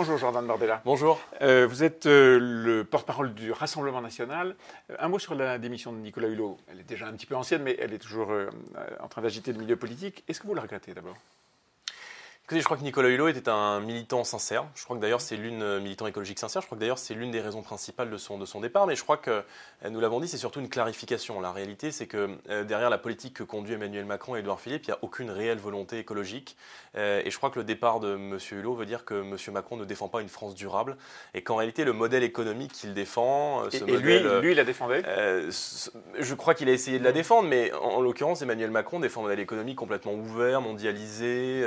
Bonjour Jordan Bardella. Bonjour. Euh, vous êtes euh, le porte-parole du Rassemblement national. Euh, un mot sur la démission de Nicolas Hulot. Elle est déjà un petit peu ancienne, mais elle est toujours en train d'agiter le milieu politique. Est-ce que vous la regrettez d'abord? Je crois que Nicolas Hulot était un militant sincère. Je crois que d'ailleurs c'est l'une euh, militant écologique sincère. Je crois que d'ailleurs c'est l'une des raisons principales de son de son départ. Mais je crois que euh, nous l'avons dit, c'est surtout une clarification. La réalité, c'est que euh, derrière la politique que conduit Emmanuel Macron et Édouard Philippe, il n'y a aucune réelle volonté écologique. et je crois que le départ de M. Hulot veut dire que M. Macron ne défend pas une France durable et qu'en réalité le modèle économique qu'il défend, ce et, lui, lui, il la défendait. je crois qu'il a essayé de la défendre, mais en, l'occurrence, Emmanuel Macron défend un modèle économique complètement ouvert, mondialisé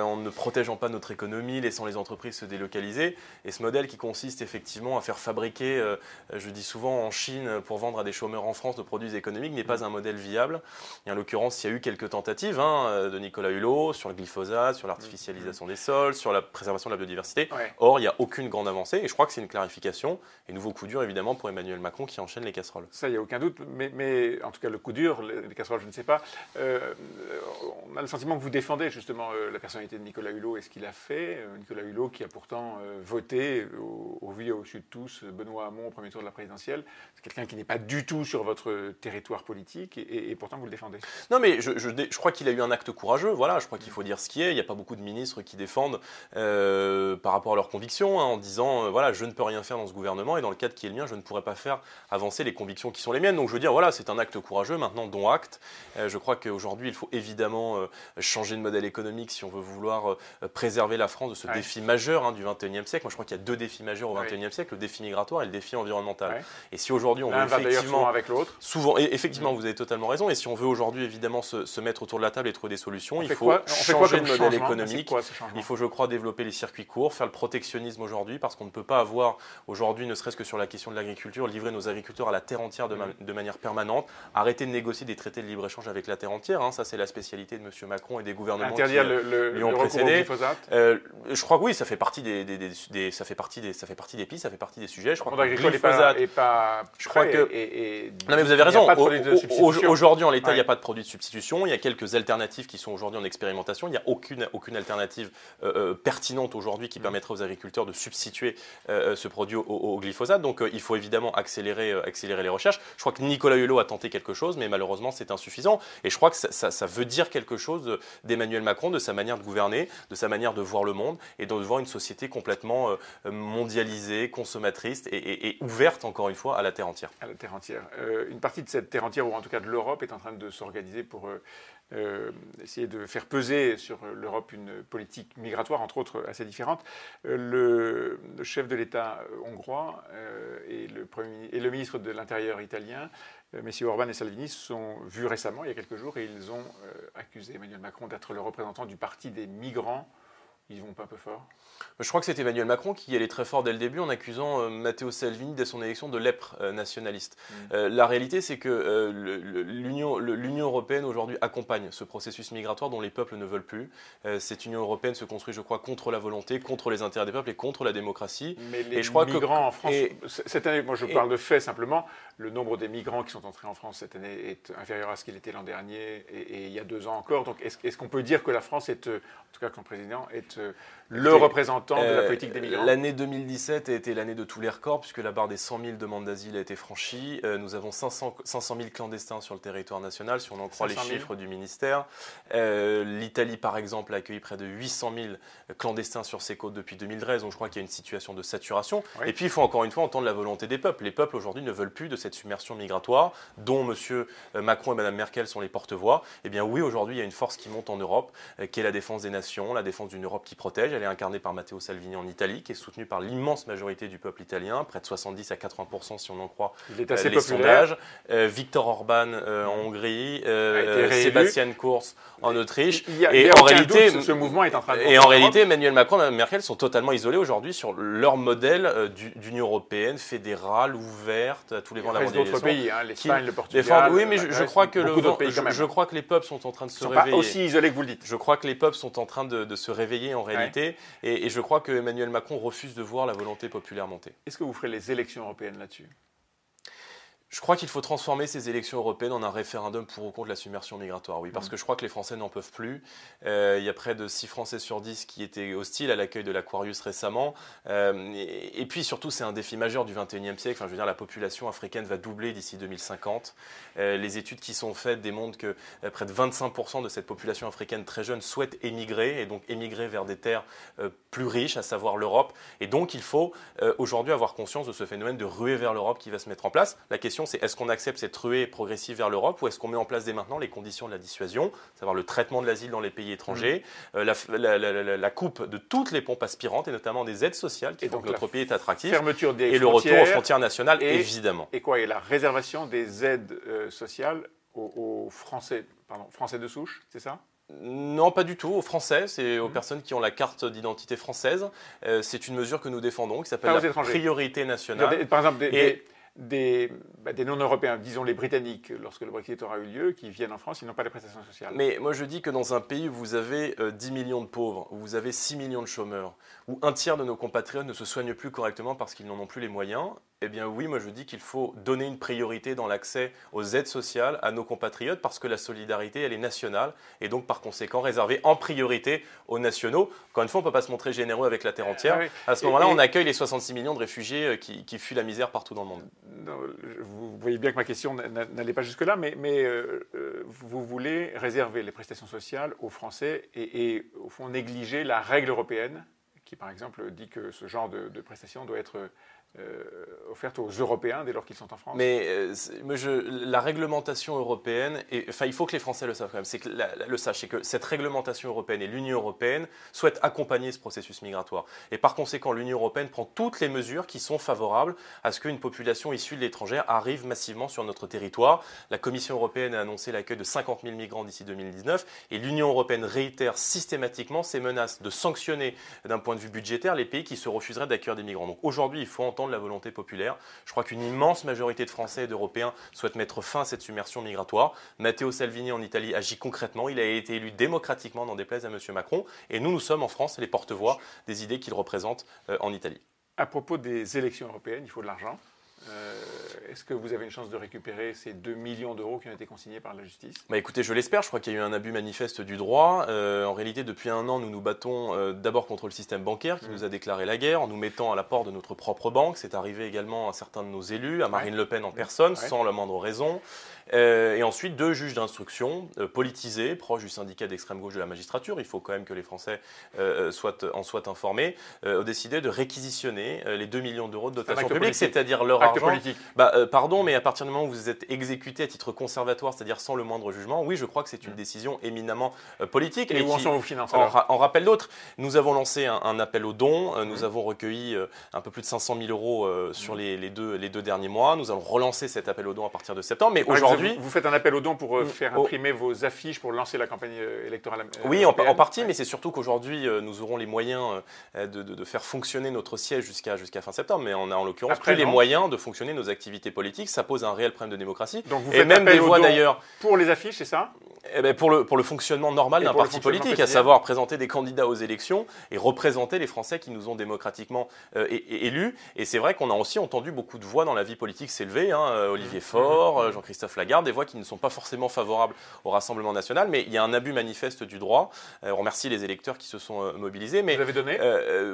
en ne protégeant pas notre économie, laissant les entreprises se délocaliser. Et ce modèle qui consiste effectivement à faire fabriquer, euh, je dis souvent en Chine, pour vendre à des chômeurs en France nos produits économiques, n'est pas un modèle viable. Et en l'occurrence, il y a eu quelques tentatives hein, euh, de Nicolas Hulot sur le glyphosate, sur l'artificialisation des sols, sur la préservation de la biodiversité. Or, il n'y a aucune grande avancée. Et je crois que c'est une clarification. Et nouveau coup dur, évidemment, pour Emmanuel Macron qui enchaîne les casseroles. Ça, il n'y a aucun doute. Mais, mais, en tout cas, le coup dur, les casseroles, je ne sais pas. Euh, on a le sentiment que vous défendez justement la personnalité de Nicolas Hulot et ce qu'il a fait. Euh, Nicolas Hulot, qui a pourtant euh, voté au, au vu au sud de tous Benoît Hamon au premier tour de la présidentielle. C'est quelqu'un qui n'est pas du tout sur votre territoire politique et, pourtant vous le défendez. Non, mais je, crois qu'il a eu un acte courageux. Voilà, je crois qu'il faut dire ce qui est. Il n'y a pas beaucoup de ministres qui défendent euh, par rapport à leurs convictions hein, en disant voilà, je ne peux rien faire dans ce gouvernement et dans le cadre qui est le mien, je ne pourrais pas faire avancer les convictions qui sont les miennes. Donc je veux dire, voilà, c'est un acte courageux. Maintenant, dont acte. je crois qu'aujourd'hui, il faut évidemment changer de modèle économique si on veut vouloir préserver la France de ce défi majeur hein, du 21e siècle. Moi, je crois qu'il y a deux défis majeurs au 21e siècle, le défi migratoire et le défi environnemental. Et si aujourd'hui on veut effectivement avec l'autre, souvent, et effectivement, mm. vous avez totalement raison. Et si on veut aujourd'hui évidemment se, mettre autour de la table et trouver des solutions, il faut changer de modèle économique. il faut, je crois, développer les circuits courts, faire le protectionnisme aujourd'hui, parce qu'on ne peut pas avoir aujourd'hui, ne serait-ce que sur la question de l'agriculture, livrer nos agriculteurs à la terre entière de, mm. manière permanente, arrêter de négocier des traités de libre échange avec la terre entière. Hein. ça, c'est la spécialité de M. Macron et des gouvernements qui le, lui ont précédé. Euh, je crois que oui, ça fait partie des, des, ça fait partie des, ça fait partie des pistes, ça fait partie des sujets. Je crois que agricole n'est pas, je crois que non mais vous avez raison. Aujourd'hui, en l'état, il n'y a pas de produit de substitution. Il y a quelques alternatives qui sont aujourd'hui en expérimentation. Il n'y a aucune aucune alternative euh, euh, pertinente aujourd'hui qui mm. permettrait aux agriculteurs de substituer euh, ce produit au, glyphosate. Donc, il faut évidemment accélérer accélérer les recherches. Je crois que Nicolas Hulot a tenté quelque chose, mais malheureusement, c'est insuffisant. Et je crois que ça, ça veut dire quelque chose d'Emmanuel Macron, de sa manière de de sa manière de voir le monde et de voir une société complètement euh, mondialisée, consommatrice et, ouverte, encore une fois, à la terre entière. À la terre entière. Euh, une partie de cette terre entière, ou en tout cas de l'Europe, est en train de s'organiser pour euh, essayer de faire peser sur l'Europe une politique migratoire, entre autres, assez différente. Le, chef de l'État hongrois et le ministre de l'Intérieur italien Messieurs Orban et Salvini sont vus récemment, il y a quelques jours, et ils ont accusé Emmanuel Macron d'être le représentant du parti des migrants ils vont pas un peu fort Je crois que c'est Emmanuel Macron qui allait très fort dès le début en accusant euh, Matteo Salvini dès son élection de lèpre euh, nationaliste. Mm. Euh, la réalité, c'est que l'Union européenne aujourd'hui accompagne ce processus migratoire dont les peuples ne veulent plus. cette Union européenne se construit, je crois, contre la volonté, contre les intérêts des peuples et contre la démocratie. Mais les et je crois migrants en France, cette année, moi je parle de fait simplement, le nombre des migrants qui sont entrés en France cette année est inférieur à ce qu'il était l'an dernier et, il y a deux ans encore. Donc est-ce qu'on peut dire que la France est, en tout cas que le président, est le représentant de la euh, politique des migrants. L'année 2017 a été l'année de tous les records, puisque la barre des 100 000 demandes d'asile a été franchie. Euh, nous avons 500, 500 000 clandestins sur le territoire national, si on en croit les chiffres du ministère. Euh, L'Italie, par exemple, a accueilli près de 800 000 clandestins sur ses côtes depuis 2013, donc je crois qu'il y a une situation de saturation. Et puis, il faut encore une fois entendre la volonté des peuples. Les peuples, aujourd'hui, ne veulent plus de cette submersion migratoire, dont M. Macron et Mme Merkel sont les porte-voix. Eh bien, oui, aujourd'hui, il y a une force qui monte en Europe, qui est la défense des nations, la défense d'une Europe qui protège. Elle est incarnée par Matteo Salvini en Italie, qui est soutenue par l'immense majorité du peuple italien, près de 70 à 80 si on en croit euh, les sondages. Euh, Victor Orban euh, en Hongrie, Sébastien Kurz en Autriche. et en réalité, ce, mouvement est en train de Et en réalité, Emmanuel Macron et Merkel sont totalement isolés aujourd'hui sur leur modèle d'Union européenne fédérale, ouverte, à tous les vents de la mondialisation. d'autres pays, hein, l'Espagne, le Portugal. Oui, mais je, crois que le, je, crois que les peuples sont en train de se réveiller. Pas aussi isolés que vous le dites. Je crois que les peuples sont en train de, se réveiller en réalité, et, je crois que Emmanuel Macron refuse de voir la volonté populaire monter. Est-ce que vous ferez les élections européennes là-dessus? Je crois qu'il faut transformer ces élections européennes en un référendum pour ou contre la submersion migratoire, oui, parce mmh. que je crois que les Français n'en peuvent plus. Euh, il y a près de 6 Français sur 10 qui étaient hostiles à l'accueil de l'Aquarius récemment. Euh, et, puis surtout, c'est un défi majeur du 21e siècle. Enfin, je veux dire, la population africaine va doubler d'ici 2050. Euh, les études qui sont faites démontrent que près de 25% de cette population africaine très jeune souhaite émigrer, et donc émigrer vers des terres plus riches, à savoir l'Europe. Et donc, il faut aujourd'hui avoir conscience de ce phénomène de ruée vers l'Europe qui va se mettre en place. La question c'est est-ce qu'on accepte cette ruée progressive vers l'Europe ou est-ce qu'on met en place dès maintenant les conditions de la dissuasion, savoir le traitement de l'asile dans les pays étrangers, mmh. euh, la, coupe de toutes les pompes aspirantes et notamment des aides sociales qui font que notre pays est attractif. Fermeture des et le retour aux frontières nationales, évidemment. Et quoi Et la réservation des aides euh, sociales aux, Français, pardon, Français de souche, c'est ça? Non, pas du tout. Aux Français, c'est aux mmh. personnes qui ont la carte d'identité française. Euh, c'est une mesure que nous défendons qui s'appelle la priorité nationale. Par exemple, des, des, bah, des non-européens, disons les Britanniques, lorsque le Brexit aura eu lieu, qui viennent en France, ils n'ont pas les prestations sociales. Mais moi je dis que dans un pays où vous avez 10 euh, millions de pauvres, où vous avez 6 millions de chômeurs, où un tiers de nos compatriotes ne se soignent plus correctement parce qu'ils n'en ont plus les moyens, eh bien oui, moi je dis qu'il faut donner une priorité dans l'accès aux aides sociales à nos compatriotes parce que la solidarité, elle est nationale et donc par conséquent réservée en priorité aux nationaux. Encore une fois, on ne peut pas se montrer généreux avec la terre entière. Ah à ce moment-là, on accueille les 66 millions de réfugiés euh, qui, fuient la misère partout dans le monde. Vous voyez bien que ma question n'allait pas jusque-là, mais, euh, euh, vous voulez réserver les prestations sociales aux Français et, au fond négliger la règle européenne qui, par exemple, dit que ce genre de, de prestations doit être euh, aux Européens dès lors qu'ils sont en France Mais euh, la réglementation européenne, enfin il faut que les Français le savent quand même, le sachent, c'est que cette réglementation européenne et l'Union européenne souhaitent accompagner ce processus migratoire. Et par conséquent, l'Union européenne prend toutes les mesures qui sont favorables à ce qu'une population issue de l'étranger arrive massivement sur notre territoire. La Commission européenne a annoncé l'accueil de 50 000 migrants d'ici 2019, et l'Union européenne réitère systématiquement ses menaces de sanctionner d'un point de vue budgétaire les pays qui se refuseraient d'accueillir des migrants. Donc aujourd'hui, il faut de la volonté populaire. Je crois qu'une immense majorité de Français et d'Européens souhaitent mettre fin à cette submersion migratoire. Matteo Salvini en Italie agit concrètement. Il a été élu démocratiquement, dans déplaise à M. Macron. Et nous, nous sommes en France les porte-voix des idées qu'il représente euh, en Italie. À propos des élections européennes, il faut de l'argent. Euh, est-ce que vous avez une chance de récupérer ces 2 millions d'euros qui ont été consignés par la justice? Bah Écoutez, je l'espère. Je crois qu'il y a eu un abus manifeste du droit. Euh, en réalité, depuis un an, nous nous battons euh, d'abord contre le système bancaire qui mmh. nous a déclaré la guerre en nous mettant à la porte de notre propre banque. C'est arrivé également à certains de nos élus, à Marine Le Pen en personne, sans la moindre raison. Et ensuite, deux juges d'instruction politisés, proches du syndicat d'extrême gauche de la magistrature, il faut quand même que les Français soient, en soient informés, ont décidé de réquisitionner les 2 millions d'euros de dotation publique, c'est-à-dire leur politique. Bah, euh, pardon, mais à partir du moment où vous êtes exécuté à titre conservatoire, c'est-à-dire sans le moindre jugement, oui, je crois que c'est une mm. décision éminemment euh, politique. Et, où en sont vos finances en, en, rappel d'autres, nous avons lancé un, appel aux dons. Euh, nous mm. avons recueilli un peu plus de 500 000 euros sur mm. les, deux, les deux derniers mois. Nous allons relancer cet appel aux dons à partir de septembre. Mais aujourd'hui, vous, faites un appel aux dons pour faire imprimer vos affiches pour lancer la campagne électorale. oui, en, partie, mais c'est surtout qu'aujourd'hui, nous aurons les moyens de, faire fonctionner notre siège jusqu'à jusqu'à fin septembre. Mais on a en l'occurrence plus les moyens de fonctionner nos activités politiques, ça pose un réel problème de démocratie. Donc vous et même des voix d'ailleurs. Pour les affiches, c'est ça? Eh ben pour, le, pour le fonctionnement normal d'un parti politique, à savoir présenter des candidats aux élections et représenter les Français qui nous ont démocratiquement euh, élus. Et c'est vrai qu'on a aussi entendu beaucoup de voix dans la vie politique s'élever, hein, euh, Olivier mmh. Faure, euh, Jean-Christophe Lagarde, des voix qui ne sont pas forcément favorables au Rassemblement national, mais il y a un abus manifeste du droit. on remercie les électeurs qui se sont mobilisés. Mais, Vous avez donné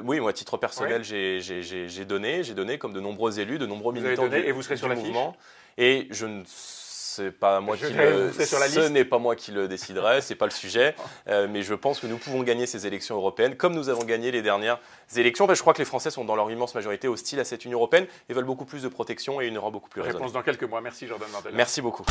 Oui, moi, à titre personnel, j'ai donné, j'ai donné comme de nombreux élus, de nombreux militants du, et vous serez sur la mouvement. Et je ne sais pas moi qui le, ce n'est pas moi qui le déciderai, c'est pas le sujet, euh, mais je pense que nous pouvons gagner ces élections européennes comme nous avons gagné les dernières élections. je crois que les Français sont dans leur immense majorité hostiles à cette Union européenne et veulent beaucoup plus de protection et une Europe beaucoup plus raisonnable. Réponse dans quelques mois. Merci Jordan Martel. Merci beaucoup.